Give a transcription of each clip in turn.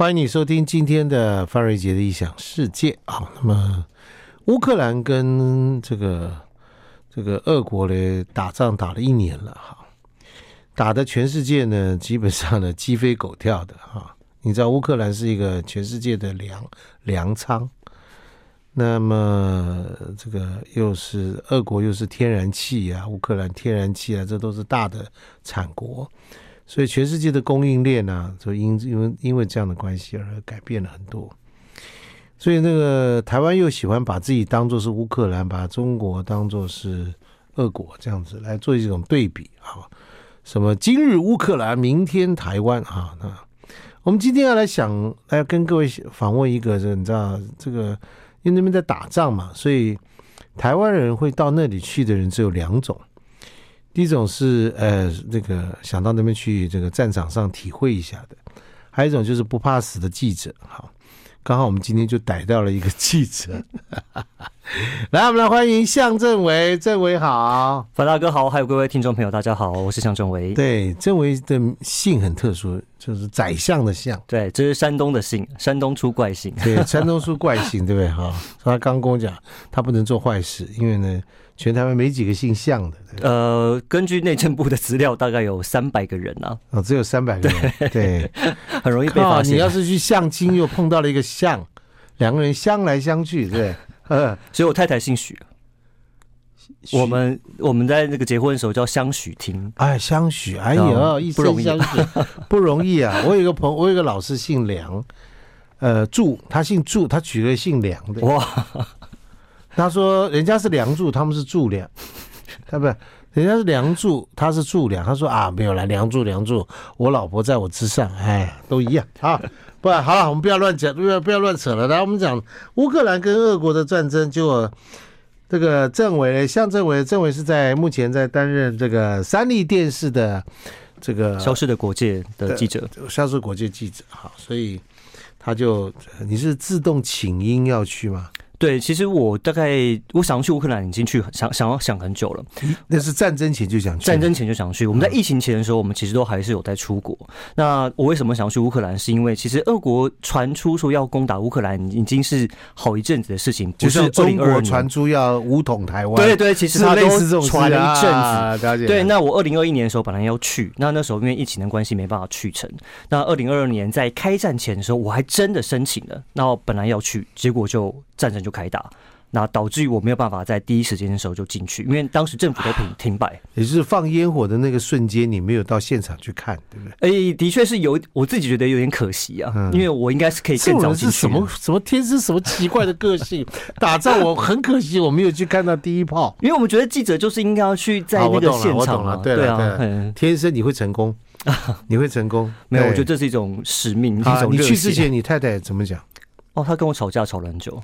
欢迎你收听今天的范瑞杰的异想世界啊。那么，乌克兰跟这个这个俄国呢打仗打了一年了哈，打的全世界呢基本上呢鸡飞狗跳的哈。你知道乌克兰是一个全世界的粮粮仓，那么这个又是俄国又是天然气啊，乌克兰天然气啊，这都是大的产国。所以全世界的供应链呢、啊，就因因为因为这样的关系而改变了很多。所以那个台湾又喜欢把自己当作是乌克兰，把中国当作是俄国这样子来做一种对比啊。什么今日乌克兰，明天台湾啊？那我们今天要来想，来跟各位访问一个，你知道这个，因为那边在打仗嘛，所以台湾人会到那里去的人只有两种。第一种是呃，那个想到那边去这个战场上体会一下的，还有一种就是不怕死的记者。好，刚好我们今天就逮到了一个记者，来，我们来欢迎向政委，政委好，樊大哥好，还有各位听众朋友，大家好，我是向政委。对，政委的姓很特殊，就是宰相的相。对，这是山东的姓，山东出怪姓。对，山东出怪姓，对不对？哈，他刚跟我讲，他不能做坏事，因为呢。全台湾没几个姓向的。呃，根据内政部的资料，大概有三百个人啊。哦，只有三百个人，对，对 很容易被发现。你要是去相亲，又碰到了一个相，两个人相来相去，对。呃，所以我太太姓许。我们我们在那个结婚的时候叫相许听。哎，相许，哎呦，一生相许 不容易啊！我有一个朋友，我有一个老师姓梁，呃，祝他姓祝，他娶了姓梁的。哇。他说：“人家是梁祝，他们是祝梁，他不是，人家是梁祝，他是祝梁。他说啊，没有了，梁祝梁祝，我老婆在我之上，哎，都一样啊。不，好了，我们不要乱讲，不要不要乱扯了。来，我们讲乌克兰跟俄国的战争，就这个政委向政委，政委是在目前在担任这个三立电视的这个消失的国界的记者，消失国界记者。好，所以他就你是自动请缨要去吗？”对，其实我大概我想要去乌克兰，已经去想想要想很久了。那是战争前就想去，战争前就想去。我们在疫情前的时候，我们其实都还是有在出国。那我为什么想要去乌克兰？是因为其实俄国传出说要攻打乌克兰，已经是好一阵子的事情。不是中国传出要武统台湾，对对，其实他都传了一阵子。啊、对，那我二零二一年的时候本来要去，那那时候因为疫情的关系没办法去成。那二零二二年在开战前的时候，我还真的申请了，那我本来要去，结果就战争就。开打，那导致于我没有办法在第一时间的时候就进去，因为当时政府都停停摆。也就是放烟火的那个瞬间，你没有到现场去看，对不对？哎、欸，的确是有，我自己觉得有点可惜啊，嗯、因为我应该是可以更早进去。什么什么天生什么奇怪的个性？打仗我很可惜，我没有去看到第一炮，因为我们觉得记者就是应该要去在那个现场啊。对啊，天生你会成功，你会成功。没有，我觉得这是一种使命，一种。你去之前，你太太怎么讲？哦，她跟我吵架吵了很久。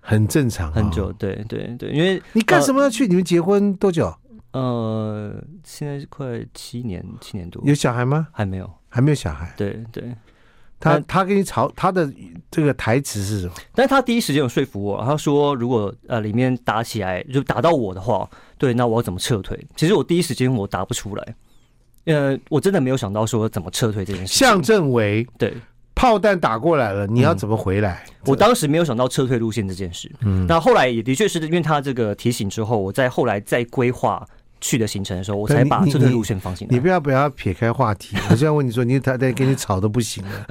很正常，很久，对对对，因为你干什么要去？你们结婚多久？呃，现在是快七年，七年多。有小孩吗？还没有，还没有小孩。对对，他他跟你吵，他的这个台词是什么？但是他第一时间有说服我，他说如果呃里面打起来就打到我的话，对，那我要怎么撤退？其实我第一时间我答不出来，呃，我真的没有想到说怎么撤退这件事。向正为，对。炮弹打过来了，你要怎么回来？嗯、我当时没有想到撤退路线这件事。嗯，那后来也的确是因为他这个提醒之后，我在后来再规划去的行程的时候，我才把撤退路线放进来。你不要不要撇开话题，我现在问你说，你他在跟你吵的不行了，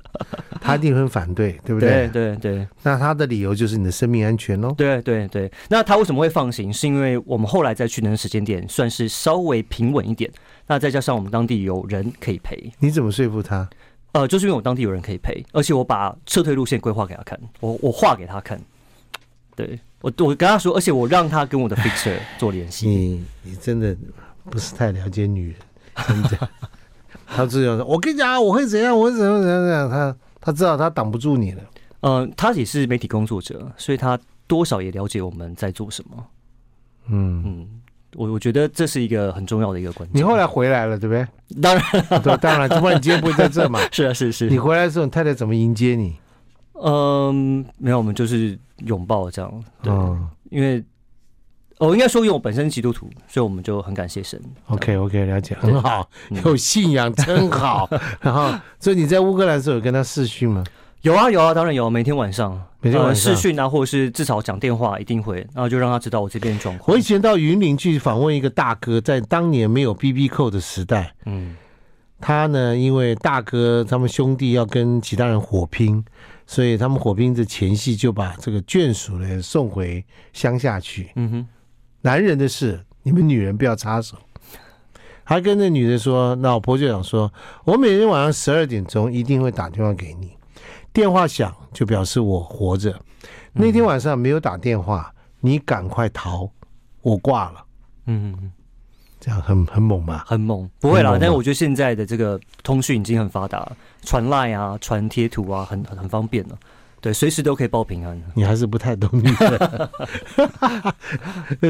他一定很反对，对不对？对对对。那他的理由就是你的生命安全喽。对对对。那他为什么会放行？是因为我们后来再去那个时间点算是稍微平稳一点，那再加上我们当地有人可以陪。你怎么说服他？呃，就是因为我当地有人可以陪，而且我把撤退路线规划给他看，我我画给他看，对我我跟他说，而且我让他跟我的 fixer 做联系。你你真的不是太了解女人，真的。他这样说，我跟你讲，我会怎样，我会怎样怎样怎样。他他知道他挡不住你了。嗯、呃，他也是媒体工作者，所以他多少也了解我们在做什么。嗯嗯。我我觉得这是一个很重要的一个关键。你后来回来了，对不对？当然，对，当然，不然你今天不会在这嘛。是啊，是是。你回来的时候，你太太怎么迎接你？嗯，没有，我们就是拥抱这样。对，嗯、因为哦应该说，因为我本身是基督徒，所以我们就很感谢神。OK，OK，okay, okay, 了解，很好，有信仰真好。然后，所以你在乌克兰的时候有跟他试训吗？有啊有啊，当然有，每天晚上每天晚上、呃、视讯啊，或者是至少讲电话，一定会，然后就让他知道我这边状况。我以前到云林去访问一个大哥，在当年没有 BB 扣的时代，嗯，他呢，因为大哥他们兄弟要跟其他人火拼，所以他们火拼的前夕就把这个眷属呢送回乡下去。嗯哼，男人的事，你们女人不要插手。还跟那女的说，老婆就想说，我每天晚上十二点钟一定会打电话给你。电话响就表示我活着。那天晚上没有打电话，你赶快逃，我挂了。嗯嗯，这样很很猛吧？很猛，不会啦。但是我觉得现在的这个通讯已经很发达，传 Line 啊，传贴图啊，很很方便了。对，随时都可以报平安。你还是不太懂女人。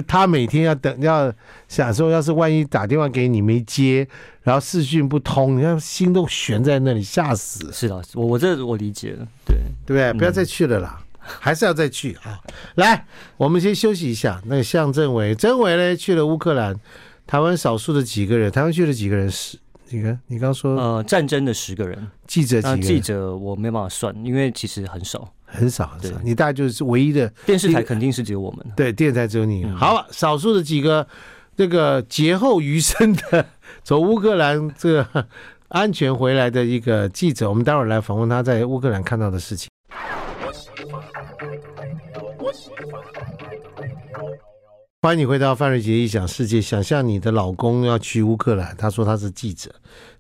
他每天要等，要想说，要是万一打电话给你没接，然后视讯不通，你看心都悬在那里，吓死。是的，我我这我理解了，对对不对？不要再去了啦，嗯、还是要再去啊！来，我们先休息一下。那个向政委，政委呢去了乌克兰，台湾少数的几个人，台湾去了几个人是？你看，你刚说呃，战争的十个人，记者几个？记者我没办法算，因为其实很少，很少很少。你大概就是唯一的电视台，肯定是只有我们。对，电视台只有你。嗯、好了，少数的几个这个劫后余生的 从乌克兰这个安全回来的一个记者，我们待会儿来访问他在乌克兰看到的事情。欢迎你回到范瑞杰异想世界。想象你的老公要去乌克兰，他说他是记者，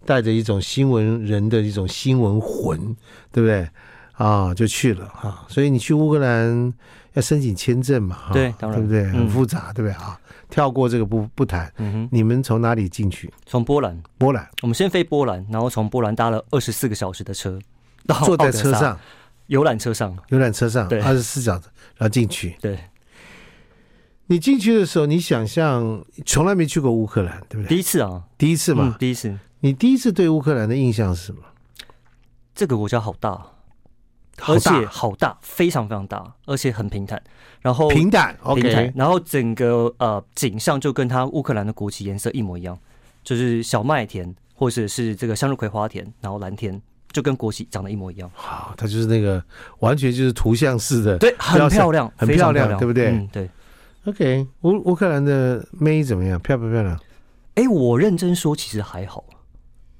带着一种新闻人的一种新闻魂，对不对？啊，就去了哈。所以你去乌克兰要申请签证嘛？对，当然，对不对？很复杂，嗯、对不对？啊，跳过这个不不谈。嗯哼，你们从哪里进去？从波兰。波兰，我们先飞波兰，然后从波兰搭了二十四个小时的车，坐在车上，游览车上，游览车上，对，二十四小时，然后进去，对。你进去的时候，你想象从来没去过乌克兰，对不对？第一次啊，第一次嘛，嗯、第一次。你第一次对乌克兰的印象是什么？这个国家好大，好大，而且好大，非常非常大，而且很平坦。然后平坦，平坦。OK。然后整个呃景象就跟它乌克兰的国旗颜色一模一样，就是小麦田或者是这个向日葵花田，然后蓝天就跟国旗长得一模一样。好，它就是那个完全就是图像式的，对，很漂亮，很漂亮，漂亮，对不对？嗯，对。OK，乌乌克兰的妹怎么样？漂不漂亮？哎、欸，我认真说，其实还好。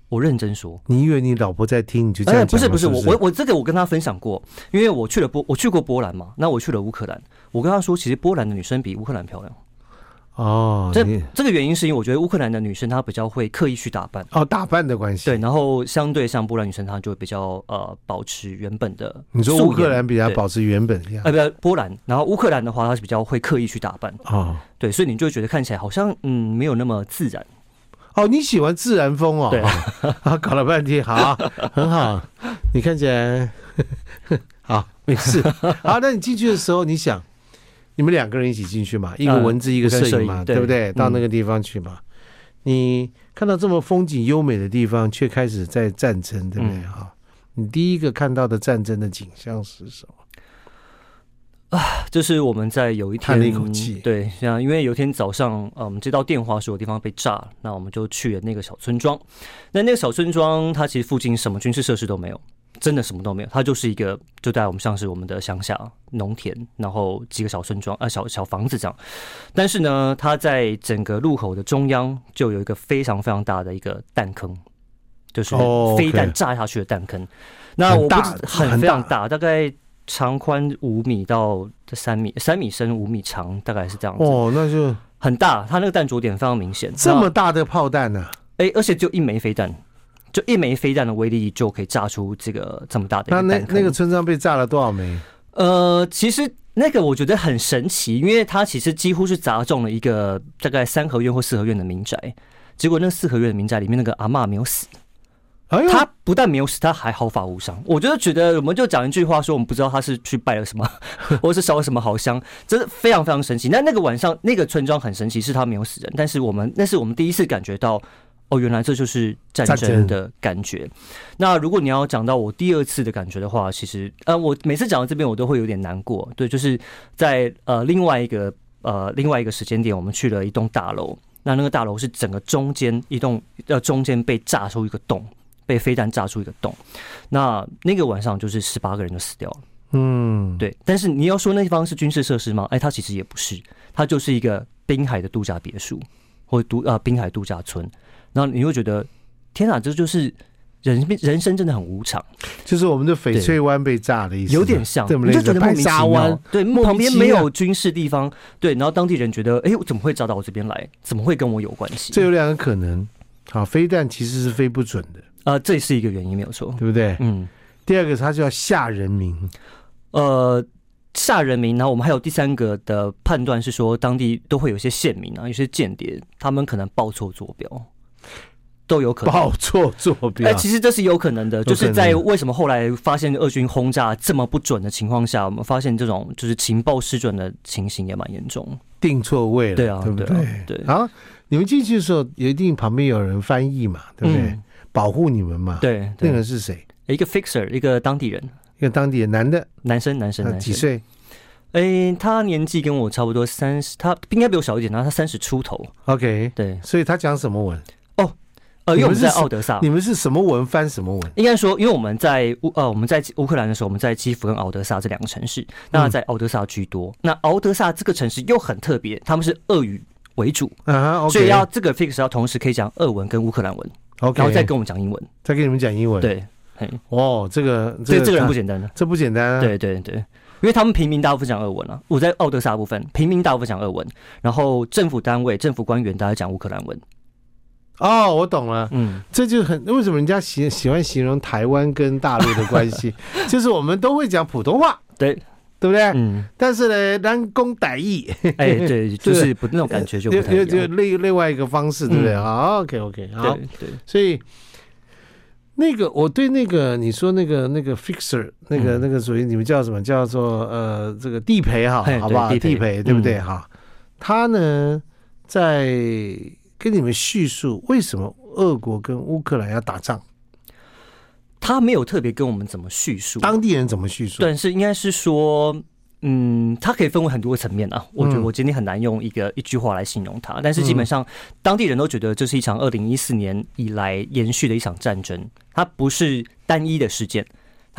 我认真说，你以为你老婆在听，你就这样讲？哎、欸，不是不是，我我我这个我跟她分享过，因为我去了波，我去过波兰嘛，那我去了乌克兰，我跟她说，其实波兰的女生比乌克兰漂亮。哦，这这个原因是因为我觉得乌克兰的女生她比较会刻意去打扮哦，打扮的关系。对，然后相对像波兰女生，她就会比较呃保持原本的。你说乌克兰比较保持原本的样子？呃，不是波兰，然后乌克兰的话，她是比较会刻意去打扮哦。对，所以你就会觉得看起来好像嗯没有那么自然。哦，你喜欢自然风哦？对 啊，搞了半天，好，很好，你看起来 好，没事。好，那你进去的时候，你想？你们两个人一起进去嘛？一个文字，一个摄影嘛，对不对？到那个地方去嘛。你看到这么风景优美的地方，却开始在战争，对不对？哈，你第一个看到的战争的景象是什么？啊，就是我们在有一天叹了一口气。对，像因为有一天早上，呃，我们接到电话说有地方被炸了，那我们就去了那个小村庄。那那个小村庄，它其实附近什么军事设施都没有。真的什么都没有，它就是一个，就在我们像是我们的乡下农田，然后几个小村庄啊，小小房子这样。但是呢，它在整个路口的中央就有一个非常非常大的一个弹坑，就是飞弹炸下去的弹坑。那我不很很非常大，大概长宽五米到三米，三米深五米长，大概是这样子。哦，那就很大，它那个弹着点非常明显。这么大的炮弹呢？哎，而且就一枚飞弹。就一枚飞弹的威力就可以炸出这个这么大的。那那那个村庄被炸了多少枚？呃，其实那个我觉得很神奇，因为它其实几乎是砸中了一个大概三合院或四合院的民宅。结果那四合院的民宅里面那个阿嬷没有死，哎呦，他不但没有死，他还毫发无伤。我就觉得，我们就讲一句话说，我们不知道他是去拜了什么，或是烧了什么好香，真的非常非常神奇。那那个晚上那个村庄很神奇，是他没有死人，但是我们那是我们第一次感觉到。哦，原来这就是战争的感觉。那如果你要讲到我第二次的感觉的话，其实呃，我每次讲到这边我都会有点难过。对，就是在呃另外一个呃另外一个时间点，我们去了一栋大楼。那那个大楼是整个中间一栋呃中间被炸出一个洞，被飞弹炸出一个洞。那那个晚上就是十八个人就死掉了。嗯，对。但是你要说那地方是军事设施吗？哎，它其实也不是，它就是一个滨海的度假别墅或度啊滨海度假村。然后你会觉得，天哪，这就是。人人生真的很无常，就是我们的翡翠湾被炸的意思，有点像，对，你就觉得白沙湾，对，旁边没有军事地方，对，然后当地人觉得，哎，我怎么会炸到我这边来？怎么会跟我有关系？这有两个可能，好，飞弹其实是飞不准的，呃，这是一个原因，没有错，对不对？嗯。第二个，它就要吓人民，呃，吓人民。然后我们还有第三个的判断是说，当地都会有些县民啊，有些间谍，他们可能报错坐标。都有可能报错坐标，哎，其实这是有可能的，就是在为什么后来发现俄军轰炸这么不准的情况下，我们发现这种就是情报失准的情形也蛮严重，定错位了，对啊，对不对？对。好，你们进去的时候，一定旁边有人翻译嘛，对不对？保护你们嘛，对。那个人是谁？一个 fixer，一个当地人，一个当地人，男的，男生，男生，男生，几岁？哎，他年纪跟我差不多，三十，他应该比我小一点，然后他三十出头。OK，对。所以他讲什么文？呃，因为我们在奥德萨，你们是什么文翻什么文？应该说，因为我们在乌呃，我们在乌克兰的时候，我们在基辅跟奥德萨这两个城市，那在奥德萨居多。那奥德萨这个城市又很特别，他们是俄语为主。啊，所以要这个 fix 要同时可以讲俄文跟乌克兰文，OK，然后再跟我们讲英文，再跟你们讲英文。对，哦，这个这这个人不简单的，这不简单啊。对对对，因为他们平民大部分讲俄文啊，我在奥德萨部分平民大部分讲俄文，然后政府单位、政府官员大家讲乌克兰文。哦，我懂了，嗯，这就很为什么人家喜喜欢形容台湾跟大陆的关系，就是我们都会讲普通话，对，对不对？嗯，但是呢，南宫歹意，哎，对，就是不那种感觉就不太一样，就另另外一个方式，对不对？好，OK OK，好，对，所以那个我对那个你说那个那个 fixer，那个那个属于你们叫什么？叫做呃这个地陪哈，好不好？地陪。对不对？哈，他呢在。跟你们叙述为什么俄国跟乌克兰要打仗？他没有特别跟我们怎么叙述，当地人怎么叙述？但是应该是说，嗯，它可以分为很多个层面啊。我觉得我今天很难用一个一句话来形容它，但是基本上当地人都觉得这是一场二零一四年以来延续的一场战争，它不是单一的事件。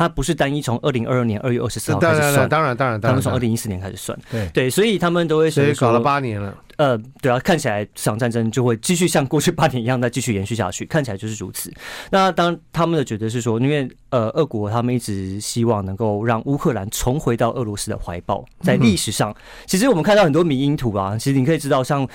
它不是单一从二零二二年二月二十四号开始算，当然当然，他们从二零一四年开始算，对对，所以他们都会说，所以搞了八年了。呃，对啊，看起来这场战争就会继续像过去八年一样再继续延续下去，看起来就是如此。那当他们的觉得是说，因为呃，俄国他们一直希望能够让乌克兰重回到俄罗斯的怀抱，在历史上，其实我们看到很多迷因图啊，其实你可以知道，像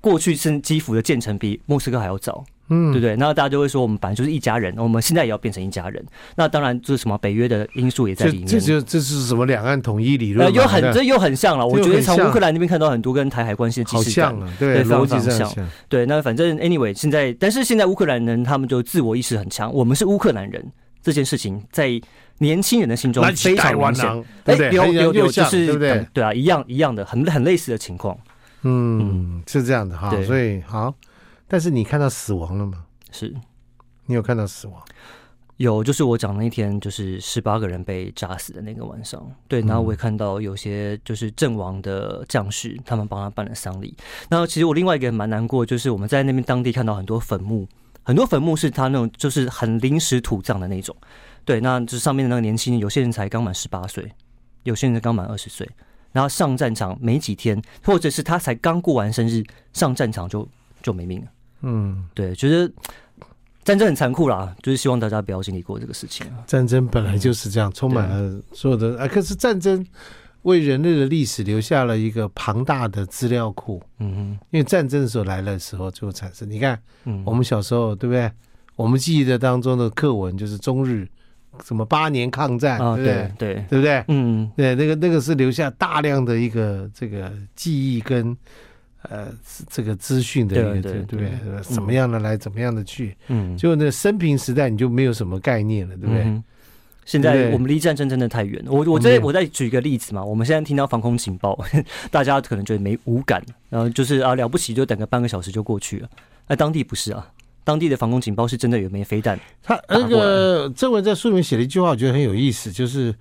过去是基辅的建成比莫斯科还要早。嗯，对不对，那大家就会说我们本来就是一家人，我们现在也要变成一家人。那当然，这是什么北约的因素也在里面。这就这是什么两岸统一理论？又很这又很像了。我觉得从乌克兰那边看到很多跟台海关系的即视感，对，逻辑上像。对，那反正 anyway，现在但是现在乌克兰人他们就自我意识很强，我们是乌克兰人这件事情在年轻人的心中非常明显。哎，有有有，就是对不对？对啊，一样一样的，很很类似的情况。嗯，是这样的哈。所以好。但是你看到死亡了吗？是，你有看到死亡？有，就是我讲那一天，就是十八个人被炸死的那个晚上。对，然后我也看到有些就是阵亡的将士，他们帮他办了丧礼。然后其实我另外一个蛮难过，就是我们在那边当地看到很多坟墓，很多坟墓是他那种就是很临时土葬的那种。对，那就是上面的那个年轻人，有些人才刚满十八岁，有些人刚满二十岁，然后上战场没几天，或者是他才刚过完生日，上战场就就没命了。嗯，对，觉得战争很残酷啦，就是希望大家不要经历过这个事情。战争本来就是这样，充满了所有的啊。可是战争为人类的历史留下了一个庞大的资料库。嗯哼，因为战争的时候来的时候就会产生。你看，嗯，我们小时候对不对？我们记忆的当中的课文就是中日什么八年抗战，对不对？对，对不对？嗯，对，那个那个是留下大量的一个这个记忆跟。呃，这个资讯的一个对不对？怎么样的来，怎么样的去？嗯，就那生平时代，你就没有什么概念了，对不对？现在我们离战争真的太远了。我我再我再举一个例子嘛，我们现在听到防空警报，大家可能觉得没无感，然后就是啊了不起，就等个半个小时就过去了。那当地不是啊，当地的防空警报是真的有枚飞弹。他那个郑文在书里面写了一句话，我觉得很有意思，就是。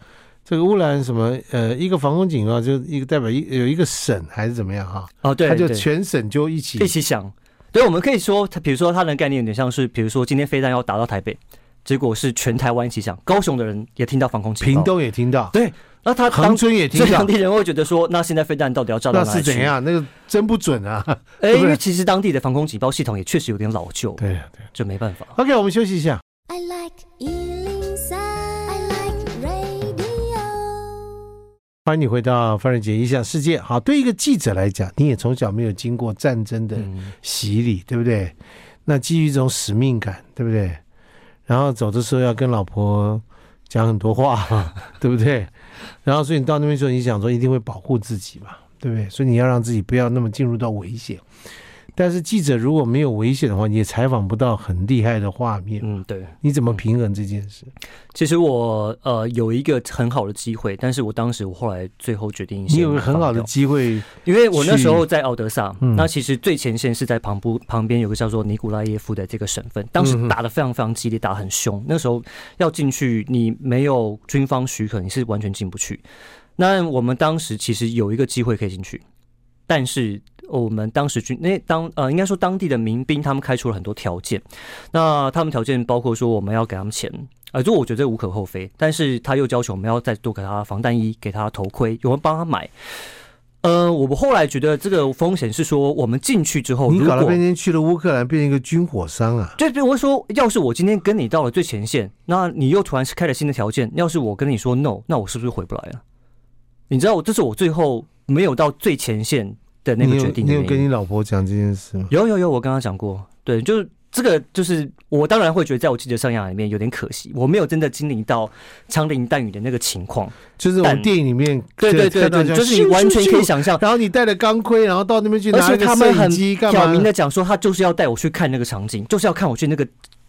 这个乌兰什么呃，一个防空警报就一个代表一有一个省还是怎么样哈？哦，对，他就全省就一起一起响。对，我们可以说，他比如说他的概念有点像是，比如说今天飞弹要打到台北，结果是全台湾一起响，高雄的人也听到防空警报，屏东也听到，对。那他恒春也听到，当地人会觉得说，那现在飞弹到底要炸到哪里去？那是怎样？那个真不准啊！哎、欸，因为其实当地的防空警报系统也确实有点老旧，对对，就没办法。OK，我们休息一下。I like 欢迎你回到范瑞杰异想世界。好，对一个记者来讲，你也从小没有经过战争的洗礼，对不对？那基于一种使命感，对不对？然后走的时候要跟老婆讲很多话，对不对？然后，所以你到那边时候，你想说一定会保护自己嘛，对不对？所以你要让自己不要那么进入到危险。但是记者如果没有危险的话，你也采访不到很厉害的画面。嗯，对。你怎么平衡这件事？其实我呃有一个很好的机会，但是我当时我后来最后决定，你有个很好的机会，因为我那时候在奥德萨，嗯、那其实最前线是在旁部旁边有个叫做尼古拉耶夫的这个省份，当时打的非常非常激烈，打得很凶。那时候要进去，你没有军方许可，你是完全进不去。那我们当时其实有一个机会可以进去，但是。我们当时军那当呃，应该说当地的民兵，他们开出了很多条件。那他们条件包括说，我们要给他们钱，呃，就我觉得这无可厚非。但是他又要求我们要再多给他防弹衣，给他头盔，有人帮他买。呃，我们后来觉得这个风险是说，我们进去之后，你搞了半天去了乌克兰，变成一个军火商啊？对对，我会说，要是我今天跟你到了最前线，那你又突然是开了新的条件，要是我跟你说 no，那我是不是回不来了？你知道，这是我最后没有到最前线。的那个决定，你有，跟你老婆讲这件事吗？有有有，我跟她讲过。对，就是这个，就是我当然会觉得，在我记者生涯里面有点可惜，我没有真的经历到枪林弹雨的那个情况。就是我电影里面，对对对对，就是你完全可以想象。然后你带着钢盔，然后到那边去拿个摄影机，干嘛？挑明的讲说，他就是要带我去看那个场景，就是要看我去那个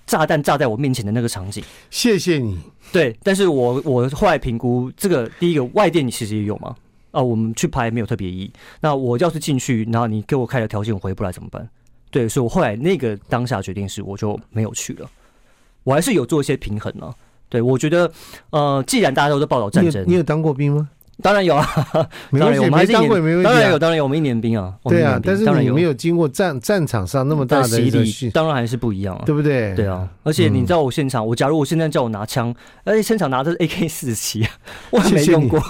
炸弹炸在我面前的那个场景。谢谢你。对，但是我我后来评估，这个第一个外电你其实也有吗？啊，我们去拍没有特别意义。那我要是进去，然后你给我开的条件我回不来怎么办？对，所以我后来那个当下决定是，我就没有去了。我还是有做一些平衡呢、啊。对，我觉得，呃，既然大家都在报道战争，你，你有当过兵吗？当然有啊，当然有，我们还是当过，当然有，当然有，我们一年兵啊。对啊，但是你没有经过战战场上那么大的洗礼，当然还是不一样啊，对不对？对啊，而且你知道我现场，我假如我现在叫我拿枪，而且现场拿的是 AK 四十七，我还没用过，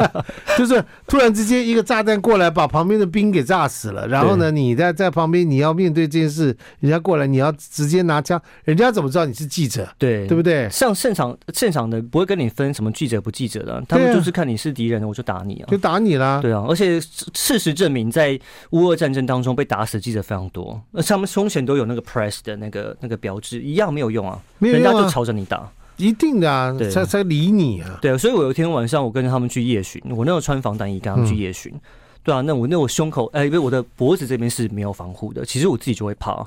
就是突然之间一个炸弹过来，把旁边的兵给炸死了，然后呢，你在在旁边你要面对这件事，人家过来你要直接拿枪，人家怎么知道你是记者？对，对不对？像现场现场的不会跟你分什么记者不记者的，他们就是看你是敌人，我就打你啊，就打你啦。对啊，而且事实证明，在乌俄战争当中被打死记者非常多，那他们胸前都有那个 press 的那个那个标志，一样没有用啊，没有用啊，人家就朝着你打，一定的啊，才才理你啊。对，所以我有一天晚上，我跟着他们去夜巡，我那时候穿防弹衣跟他们去夜巡，嗯、对啊，那我那我胸口哎，因为我的脖子这边是没有防护的，其实我自己就会怕，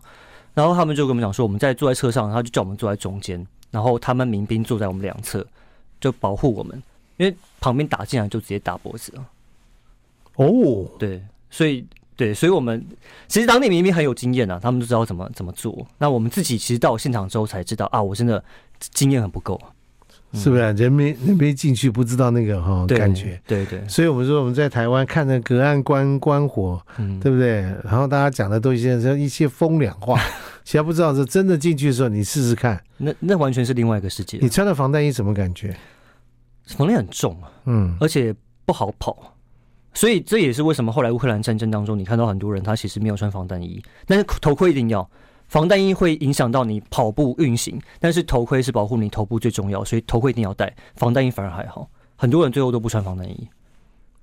然后他们就跟我们讲说，我们在坐在车上，他就叫我们坐在中间，然后他们民兵坐在我们两侧，就保护我们。因为旁边打进来就直接打脖子了。哦，对，所以对，所以我们其实当地明明很有经验啊，他们都知道怎么怎么做。那我们自己其实到现场之后才知道啊，我真的经验很不够，是不是？人没人没进去，不知道那个哈感觉。对对。所以我们说我们在台湾看着隔岸观观火，对不对？然后大家讲的都一些一些风凉话，其他不知道是真的进去的时候，你试试看，那那完全是另外一个世界。你穿的防弹衣什么感觉？防弹很重啊，嗯，而且不好跑，所以这也是为什么后来乌克兰战争当中，你看到很多人他其实没有穿防弹衣，但是头盔一定要。防弹衣会影响到你跑步运行，但是头盔是保护你头部最重要，所以头盔一定要戴，防弹衣反而还好。很多人最后都不穿防弹衣，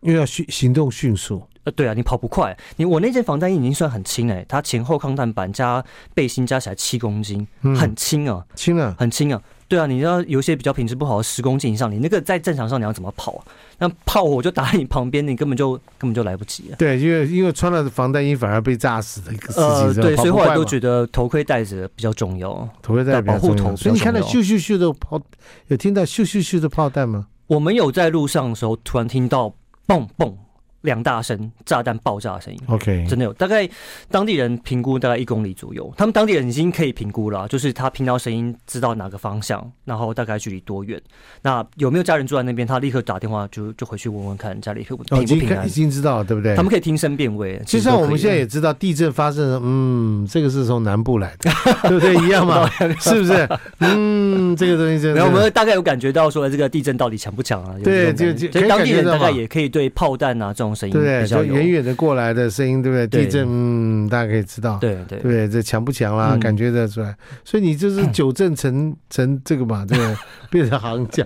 因为要迅行动迅速。呃，对啊，你跑不快。你我那件防弹衣已经算很轻哎，它前后抗弹板加背心加起来七公斤，很轻啊，轻啊，很轻啊。对啊，你知道有些比较品质不好的十公斤以上，你那个在战场上你要怎么跑啊？那炮火就打在你旁边，你根本就根本就来不及了。对，因为因为穿了防弹衣反而被炸死的一个事情。呃，对，所以后来都觉得头盔戴着比较重要，头盔戴保护头。所以你看到咻咻咻的炮，有听到咻咻咻的炮弹吗？我们有在路上的时候突然听到嘣嘣两大声炸弹爆炸的声音。OK，真的有，大概当地人评估大概一公里左右，他们当地人已经可以评估了啊，就是他听到声音知道哪个方向，然后大概距离多远。那有没有家人住在那边？他立刻打电话就就回去问问看家里平不哦，已经平不平安看已。经知道了，对不对？他们可以听声辨位，就像我们现在也知道地震发生，嗯，这个是从南部来的，对不对？一样嘛，是不是？嗯，这个东西真的。然后我们大概有感觉到说这个地震到底强不强啊？有对就就所以当地人大概也可以对炮弹啊这种声音对不对？就远远的过来的声音，对不对？地震，嗯，大家可以知道，对对对？这强不强啦？嗯感觉得出来。所以你就是 九震成成这个嘛，这个 变成行家。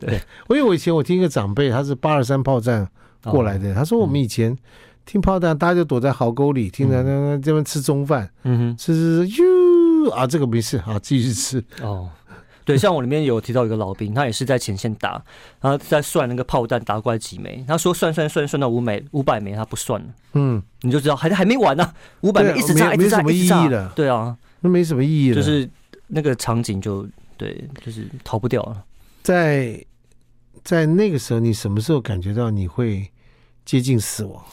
对，因为我以前我听一个长辈，他是八二三炮战过来的，他说我们以前听炮弹，大家就躲在壕沟里，听着那那这边吃中饭，嗯哼。吃吃吃，哟啊，这个没事啊，继续吃。哦，对，像我里面有提到一个老兵，他也是在前线打，然后在算那个炮弹打过来几枚，他说算算算算到五枚五百枚，他不算了，嗯，你就知道还还没完呢、啊，五百枚一直炸，没一直炸，没什么一直炸意义了对啊，那没什么意义了。就是那个场景就对，就是逃不掉了。在在那个时候，你什么时候感觉到你会接近死亡？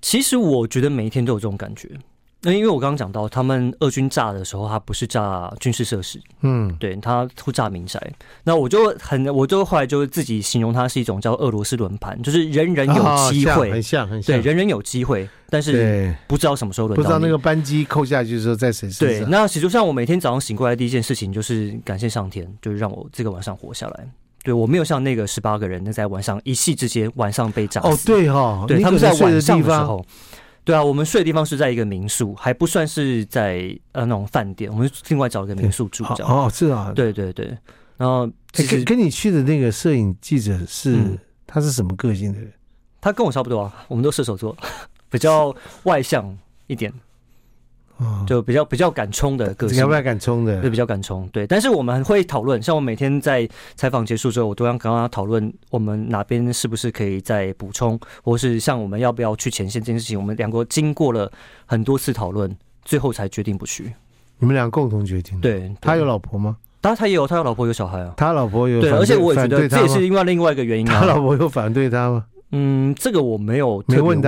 其实我觉得每一天都有这种感觉。那因为我刚刚讲到，他们俄军炸的时候，他不是炸军事设施，嗯，对他会炸民宅。那我就很，我就后来就自己形容它是一种叫俄罗斯轮盘，就是人人有机会，哦很像很像，对，人人有机会，但是，不知道什么时候轮到。不知道那个扳机扣下去的时候在谁身对，那其实上我每天早上醒过来第一件事情就是感谢上天，就是让我这个晚上活下来。对我没有像那个十八个人，那在晚上一夕之间晚上被炸死。哦，对哈，对，他们在晚上，的时候。对啊，我们睡的地方是在一个民宿，还不算是在呃那种饭店，我们另外找一个民宿住这样。哦，是啊，对对对，然后其实欸跟跟你去的那个摄影记者是嗯。他是什么个性的人？他跟我差不多啊，我们都射手座，比较外向一点，哦，就比较比较敢冲的个性要不。要敢冲的对，？比较敢冲。对，但是我们会讨论，像我每天在采访结束之后，我都要跟他讨论，我们哪边是不是可以再补充，或是像我们要不要去前线这件事情，我们两个经过了很多次讨论，最后才决定不去。你们�俩共同决定的。，对，他有，老婆吗？当然他也有，他有老婆有小孩啊。他老婆有对，而且我也觉得这也是另外另外一个原因啊。他老婆有反对他吗？嗯，这个我没有特别没问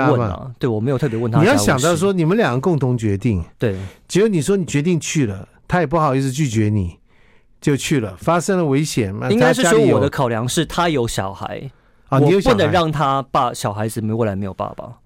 对我没有特别问他。你要想到，说，你们两个共同决定，对只有你说你决定去了，他也不好意思拒绝你，就去了，发生了危险嘛？应该是说我的考量是他有小孩，你有小孩不能让他爸小孩子没未来没有爸爸，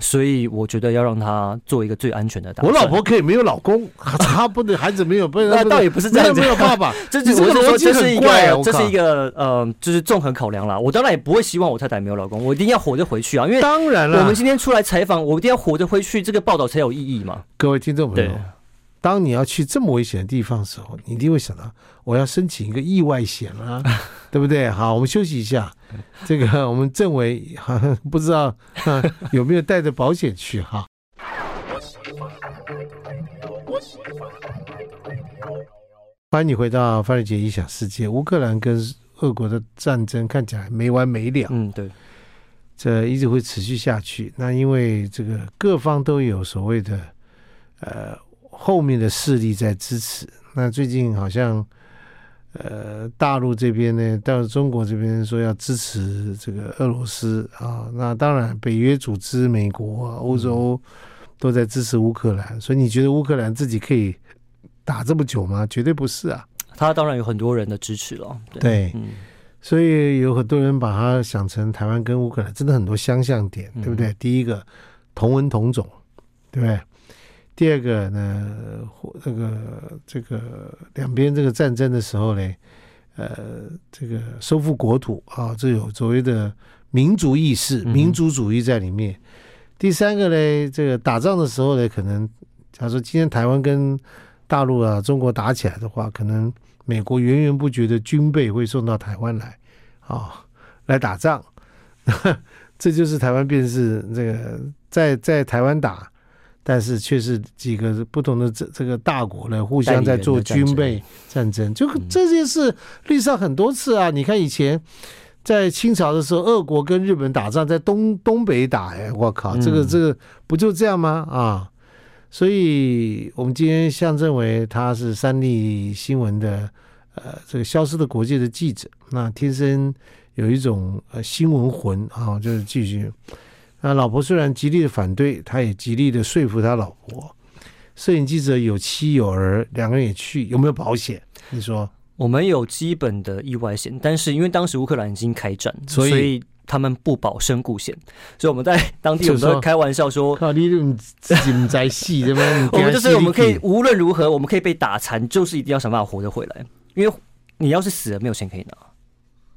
所以我觉得要让他做一个最安全的打算。我老婆可以没有老公，他不能孩子没有，不能那倒也不是这样子没有爸爸，这是你这个逻辑我是说这是一个这是一个呃，就是综合考量啦。我当然也不会希望我太太没有老公，我一定要活着回去啊，因为当然了，我们今天出来采访，我一定要活着回去，这个报道才有意义嘛。各位听众朋友，当你要去这么危险的地方的时候，你一定会想到我要申请一个意外险啊，对不对？好，我们休息一下。这个我们政委好 像不知道、啊、有没有带着保险去哈。欢迎你回到范瑞杰异想世界。乌克兰跟俄国的战争看起来没完没了。嗯，对，这一直会持续下去。那因为这个各方都有所谓的呃后面的势力在支持。那最近好像呃大陆这边呢，到中国这边说要支持这个俄罗斯啊。那当然，北约组织、美国、欧洲都在支持乌克兰。所以你觉得乌克兰自己可以打这么久吗？绝对不是啊。他当然有很多人的支持了。对，对嗯，所以有很多人把它想成台湾跟乌克兰真的很多相像点，对不对？嗯第一个同文同种，对不对？第二个呢，这个这个两边这个战争的时候呢，呃，这个收复国土啊，这有所谓的民族意识、嗯民族主义在里面。第三个呢，这个打仗的时候呢，可能假如说今天台湾跟大陆啊、中国打起来的话，可能。美国源源不绝的军备会送到台湾来，啊、哦，来打仗，这就是台湾变成是这个在在台湾打，但是却是几个不同的这这个大国呢互相在做军备战争，就这件事历史上很多次啊。你看以前在清朝的时候，俄国跟日本打仗在东东北打，哎，我靠，这个这个不就这样吗？啊！所以，我们今天象征为他是三立新闻的呃这个消失的国界的记者。那天生有一种呃新闻魂啊，就是继续。那老婆虽然极力的反对，他也极力的说服他老婆。摄影记者有妻有儿，两个人也去，有没有保险？你说？我们有基本的意外险，但是因为当时乌克兰已经开战，所以，所以他们不保身故险，所以我们在当地我们都开玩笑说：“靠，你自己不在戏对吗？” 我们就是我们可以无论如何，我们可以被打残，就是一定要想办法活着回来，因为你要是死了，没有钱可以拿。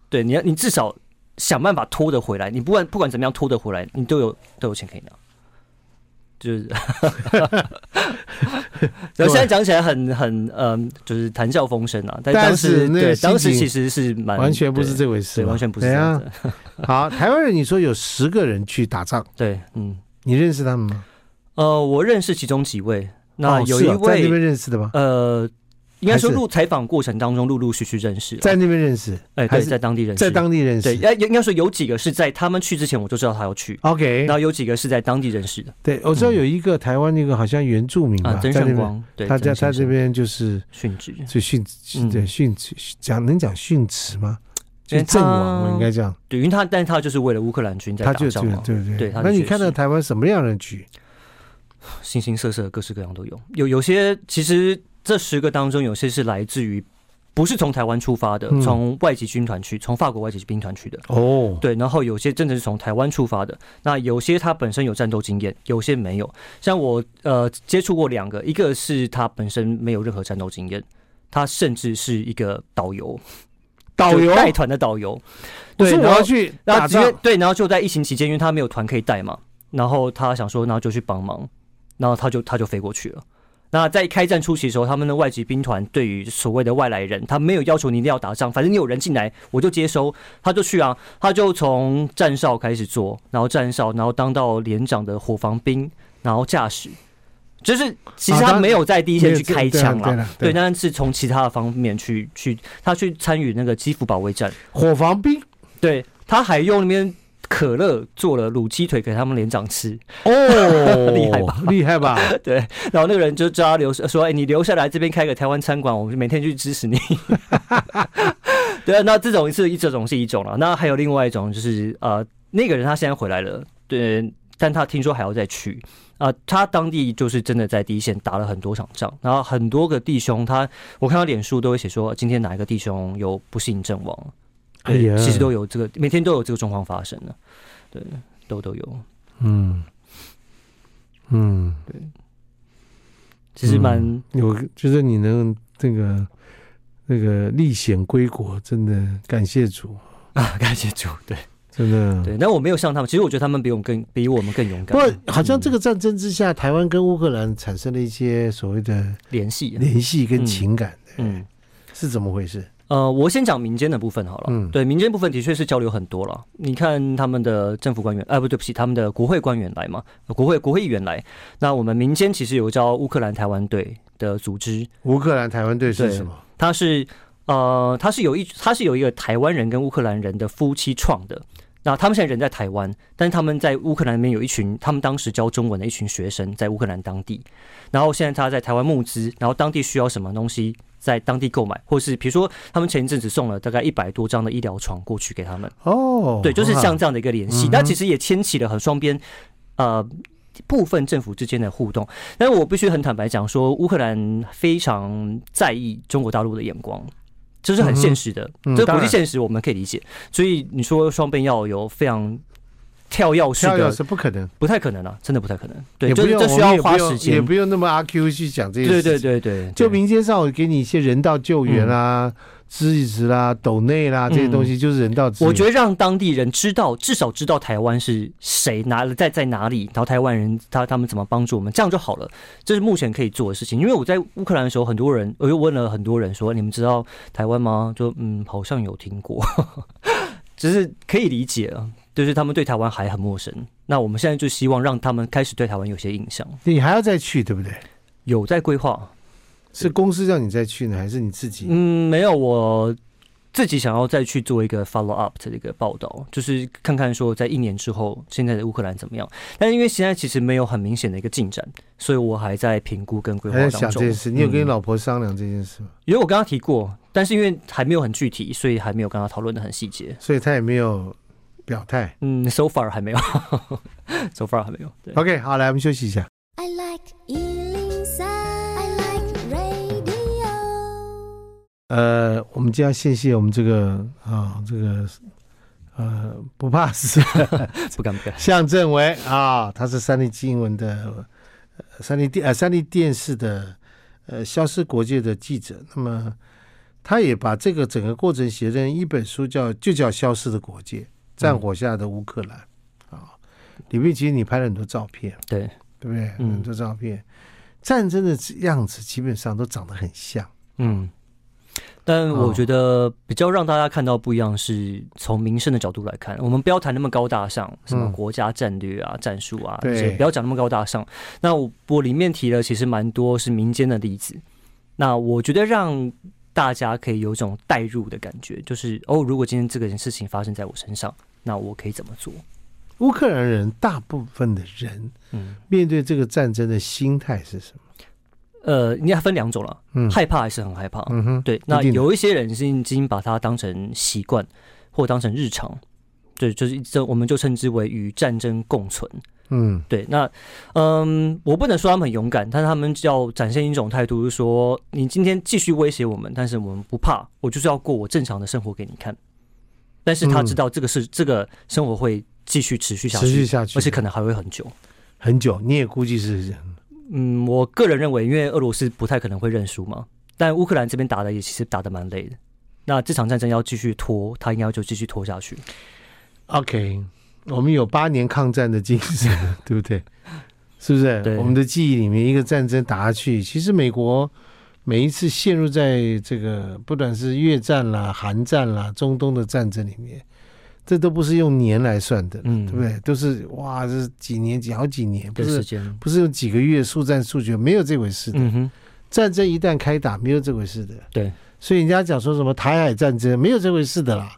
对，你要你至少想办法拖得回来，你不管不管怎么样拖得回来，你都有都有钱可以拿。就是，然后现在讲起来很很嗯，就是谈笑风生啊。但当时对当时其实是蛮完全不是这回事，完全不是这样子。好，台湾人，你说有十个人去打仗，对，嗯，你认识他们吗？呃，我认识其中几位，那有一位在那边认识的吗？呃。应该说，录采访过程当中，陆陆续续认识，在那边认识，哎，对，在当地认识，在当地认识。对，应该说有几个是在他们去之前我就知道他要去，OK。然后有几个是在当地认识的。对，我知道有一个台湾那个好像原住民吧，曾圣光，对，他在他这边就是殉职，就殉，对殉职，讲能讲殉职吗？就阵亡，我应该这样。对，因为他，但他就是为了乌克兰军在打仗嘛，对对对。那你看到台湾什么样的人去？形形色色，各式各样都有。有有些其实。这十个当中，有些是来自于不是从台湾出发的，从外籍军团去，从法国外籍兵团去的。哦，对，然后有些真的是从台湾出发的。那有些他本身有战斗经验，有些没有。像我呃接触过两个，一个是他本身没有任何战斗经验，他甚至是一个导游，导游带团的导游。对，然后去，然后直接对，然后就在疫情期间，因为他没有团可以带嘛，然后他想说，然后就去帮忙，然后他就他就飞过去了。那在开战初期的时候，他们的外籍兵团对于所谓的外来人，他没有要求你一定要打仗，反正你有人进来，我就接收，他就去啊，他就从站哨开始做，然后站哨，然后当到连长的火防兵，然后驾驶，就是其实他没有在第一线去开枪了，对，但是从其他的方面去去，他去参与那个基辅保卫战，火防兵，对，他还用那边。可乐做了卤鸡腿给他们连长吃哦，厉害吧？厉害吧？对，然后那个人就叫他留，说：“哎、欸，你留下来这边开个台湾餐馆，我们每天去支持你。”对啊，那这种是一这种是一种了。那还有另外一种，就是呃，那个人他现在回来了，对，但他听说还要再去啊、呃。他当地就是真的在第一线打了很多场仗，然后很多个弟兄他，他我看到脸书都会写说，今天哪一个弟兄有不幸阵亡。对，其实都有这个，每天都有这个状况发生的，对，都都有，嗯，嗯，对，其实蛮有，就是你能这个那个历险归国，真的感谢主。啊，感谢主，对，真的，对，但我没有像他们，其实我觉得他们比我们更比我们更勇敢。不过，好像这个战争之下，台湾跟乌克兰产生了一些所谓的联系、联系跟情感，嗯，是怎么回事？呃，我先讲民间的部分好了。嗯，对，民间部分的确是交流很多了。你看他们的政府官员，哎，不对不起，他们的国会官员来嘛，国会国会议员来。那我们民间其实有个叫乌克兰台湾队的组织。乌克兰台湾队是什么？他是呃，他是有一，他是有一个台湾人跟乌克兰人的夫妻创的。那他们现在人在台湾，但是他们在乌克兰那边有一群，他们当时教中文的一群学生在乌克兰当地。然后现在他在台湾募资，然后当地需要什么东西。在当地购买，或是比如说，他们前一阵子送了大概一百多张的医疗床过去给他们。哦，对，就是像这样的一个联系，那、嗯、其实也牵起了很双边呃部分政府之间的互动。但是我必须很坦白讲说，乌克兰非常在意中国大陆的眼光，这、是很现实的，嗯、这个国际现实我们可以理解。嗯、所以你说双边要有非常。跳跃式的是不可能，不太可能啊，真的不太可能。对，就这需要花时间，也不用那么阿 Q 去讲这些。对对对对，就民间上我给你一些人道救援啦、支持啦、斗内啦这些东西，就是人道。我觉得让当地人知道，至少知道台湾是谁，哪在在哪里，然后台湾人他他们怎么帮助我们，这样就好了。这是目前可以做的事情。因为我在乌克兰的时候，很多人我又问了很多人说：“你们知道台湾吗？”就嗯，好像有听过，只是可以理解啊。就是他们对台湾还很陌生，那我们现在就希望让他们开始对台湾有些印象。你还要再去，对不对？有在规划，是公司让你再去呢，还是你自己？嗯，没有，我自己想要再去做一个 follow up 的一个报道，就是看看说在一年之后现在的乌克兰怎么样。但是因为现在其实没有很明显的一个进展，所以我还在评估跟规划当中。想这件事，你有跟你老婆商量这件事吗？嗯、因为我跟她提过，但是因为还没有很具体，所以还没有跟她讨论的很细节，所以她也没有表态。嗯，so far 还没有，so far 还没有。对，OK，好，来我们休息一下。I like 呃，我们就要谢谢我们这个啊，这个呃不怕死，不敢不敢，向正维啊，他是三立新闻的三立电呃三立电视的呃消失国界的记者，那么他也把这个整个过程写成一本书叫，叫就叫《消失的国界：战火下的乌克兰》啊，里面其实你拍了很多照片，对。对不对？很多照片，战争的样子基本上都长得很像，嗯。但我觉得比较让大家看到不一样，是从民生的角度来看，我们不要谈那么高大上，什么国家战略啊、战术啊，对，不要讲那么高大上。那我我里面提了其实蛮多是民间的例子。那我觉得让大家可以有种代入的感觉，就是哦，如果今天这个事情发生在我身上，那我可以怎么做？乌克兰人大部分的人，嗯，面对这个战争的心态是什么？呃，应该分两种了，嗯，害怕还是很害怕，嗯哼，对。那有一些人是已经把它当成习惯，或当成日常，对，就是这我们就称之为与战争共存，嗯，对。那嗯，我不能说他们很勇敢，但是他们要展现一种态度，就是说你今天继续威胁我们，但是我们不怕，我就是要过我正常的生活给你看。但是他知道这个是、嗯、这个生活会继续持续下去，持续下去，而且可能还会很久，很久。你也估计是这样。嗯，我个人认为，因为俄罗斯不太可能会认输嘛，但乌克兰这边打的也其实打的蛮累的。那这场战争要继续拖，他应该就继续拖下去。OK，我们有八年抗战的精神，对不对？是不是？对。我们的记忆里面，一个战争打下去，其实美国每一次陷入在这个不管是越战啦、韩战啦、中东的战争里面。这都不是用年来算的，嗯，对不对？都是哇，这是几年几好几年，不是不是用几个月速战速决，没有这回事的。嗯，战争一旦开打，没有这回事的。对，所以人家讲说什么台海战争，没有这回事的啦。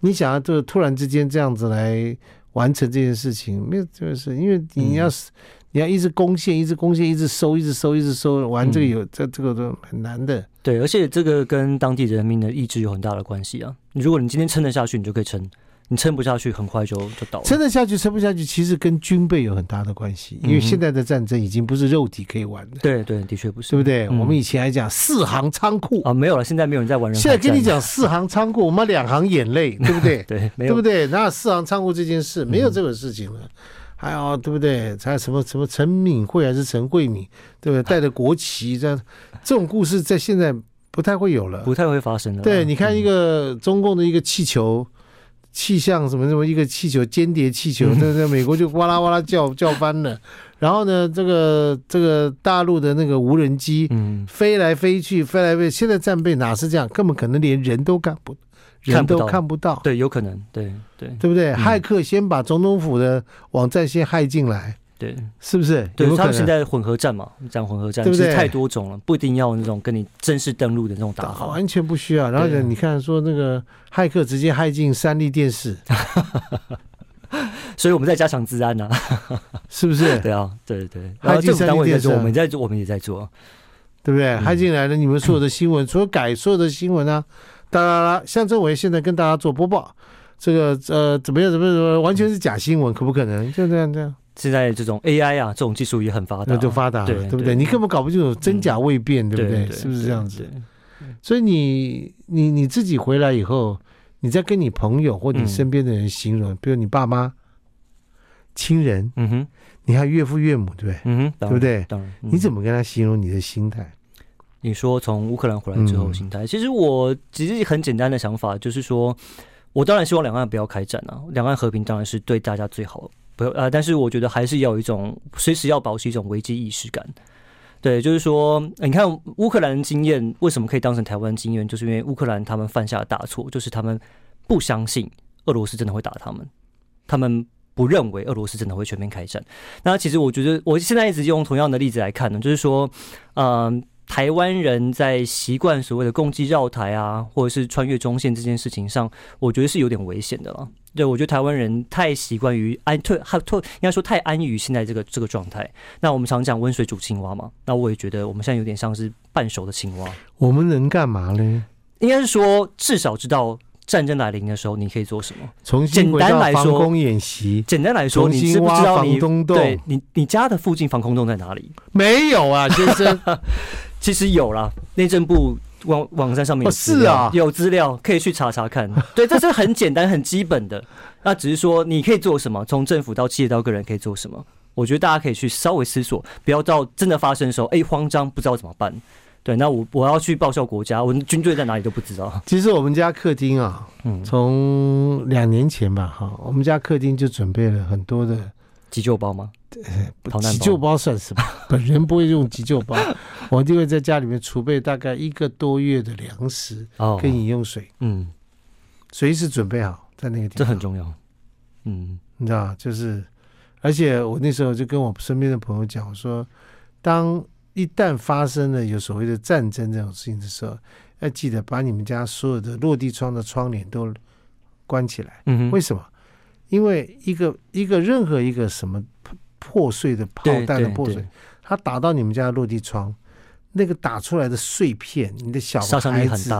你想要就突然之间这样子来完成这件事情，没有这回事，因为你要是。你要一直攻陷，一直攻陷，一直收，一直收，一直收，玩这个有这、嗯、这个都很难的。对，而且这个跟当地人民的意志有很大的关系啊。如果你今天撑得下去，你就可以撑；你撑不下去，很快就就倒了。撑得下去，撑不下去，其实跟军备有很大的关系。因为现在的战争已经不是肉体可以玩的。对对，的确不是，对不对？嗯、我们以前还讲四行仓库啊，没有了，现在没有人在玩人。现在跟你讲四行仓库，我们两行眼泪，对不对？对，没有，对不对？哪有四行仓库这件事？没有这个事情了。嗯还有对不对？还有什么什么陈敏慧还是陈慧敏，对不对？带着国旗这样，这种故事在现在不太会有了，不太会发生了。对，你看一个中共的一个气球，气象什么什么一个气球，间谍气球，在在美国就哇啦哇啦叫叫翻了。然后呢，这个这个大陆的那个无人机，嗯，飞来飞去，飞来飞去。现在战备哪是这样？根本可能连人都干不。人都看不到，对，有可能，对对，对不对？骇客先把总统府的网站先骇进来，对，是不是？对，他们现在混合战嘛，讲混合战，对不对？太多种了，不一定要那种跟你正式登录的那种打法，完全不需要。然后你看，说那个骇客直接骇进三立电视，所以我们在加强治安呢，是不是？对啊，对对。然后政府单位在做，我们在做，我们也在做，对不对？骇进来了，你们所有的新闻，除了改所有的新闻啊。哒啦啦，向政维现在跟大家做播报，这个呃怎么样？怎么样？怎么完全是假新闻？可不可能？就这样这样。现在这种 AI 啊，这种技术也很发达，那就发达了，对，对不对？对，你根本搞不清楚真假未辨，对不对？是不是这样子？所以你你你自己回来以后，你再跟你朋友或你身边的人形容，比如你爸妈、亲人，嗯哼，你还有岳父岳母，对不对？嗯哼，对不对？当然，你怎么跟他形容你的心态？你说从乌克兰回来之后心态，其实我其实很简单的想法，就是说，我当然希望两岸不要开战啊，两岸和平当然是对大家最好，不呃，但是我觉得还是要有一种随时要保持一种危机意识感。对，就是说，你看乌克兰的经验为什么可以当成台湾经验，就是因为乌克兰他们犯下的大错，就是他们不相信俄罗斯真的会打他们，他们不认为俄罗斯真的会全面开战。那其实我觉得我现在一直用同样的例子来看呢，就是说，嗯。台湾人在习惯所谓的共济绕台啊，或者是穿越中线这件事情上，我觉得是有点危险的了。对，我觉得台湾人太习惯于安退，还退，应该说太安于现在这个这个状态。那我们常讲温水煮青蛙嘛，那我也觉得我们现在有点像是半熟的青蛙。我们能干嘛呢？应该是说，至少知道战争来临的时候，你可以做什么。重新回到防空演习。简单来说，你知不知道你对你你家的附近防空洞在哪里？没有啊，先生。其实有啦，内政部。网网站上面有资料，哦，是啊，有资料可以去查查看。对，这是很简单、很基本的。那只是说你可以做什么，从政府到企业到个人可以做什么。我觉得大家可以去稍微思索，不要到真的发生的时候，哎，慌张不知道怎么办。对，那我我要去报效国家，我军队在哪里都不知道。其实我们家客厅啊，嗯，从两年前吧，哈，我们家客厅就准备了很多的急救包吗？急救包算什么？本人不会用急救包，我就会在家里面储备大概一个多月的粮食跟饮用水，嗯，随时准备好在那个地方，这很重要。嗯，你知道，就是，而且我那时候就跟我身边的朋友讲，我说，当一旦发生了有所谓的战争这种事情的时候，要记得把你们家所有的落地窗的窗帘都关起来。嗯，为什么？因为一个一个任何一个什么。破碎的炮弹的破碎，它打到你们家的落地窗，那个打出来的碎片，你的小孩子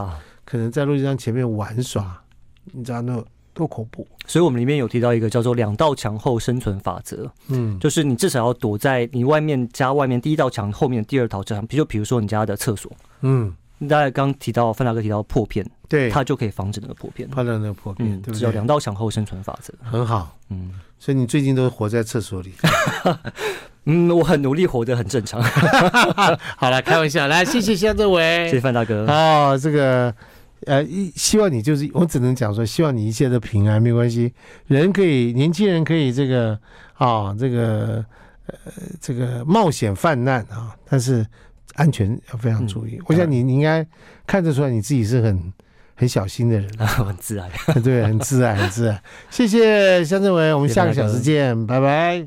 可能在落地窗前面玩耍，你知道那多恐怖。所以我们里面有提到一个叫做“两道墙后生存法则”，嗯，就是你至少要躲在你外面家外面第一道墙后面的第二道墙，比如比如说你家的厕所，嗯，大家刚提到范大哥提到破片，对，它就可以防止那个破片，防止那个破片，嗯，对对？只要两道墙后生存法则，很好，嗯。所以你最近都活在厕所里？嗯，我很努力活得很正常。好了，开玩笑，来，谢谢乡政委，谢谢范大哥。哦，这个呃，希望你就是，我只能讲说，希望你一切都平安，没关系。人可以，年轻人可以这个啊、哦，这个呃，这个冒险犯难啊、哦，但是安全要非常注意。嗯、我想你你应该看得出来，你自己是很。很小心的人，很自然，对，很自然，很自然。谢谢乡政委，我们下个小时见，拜拜。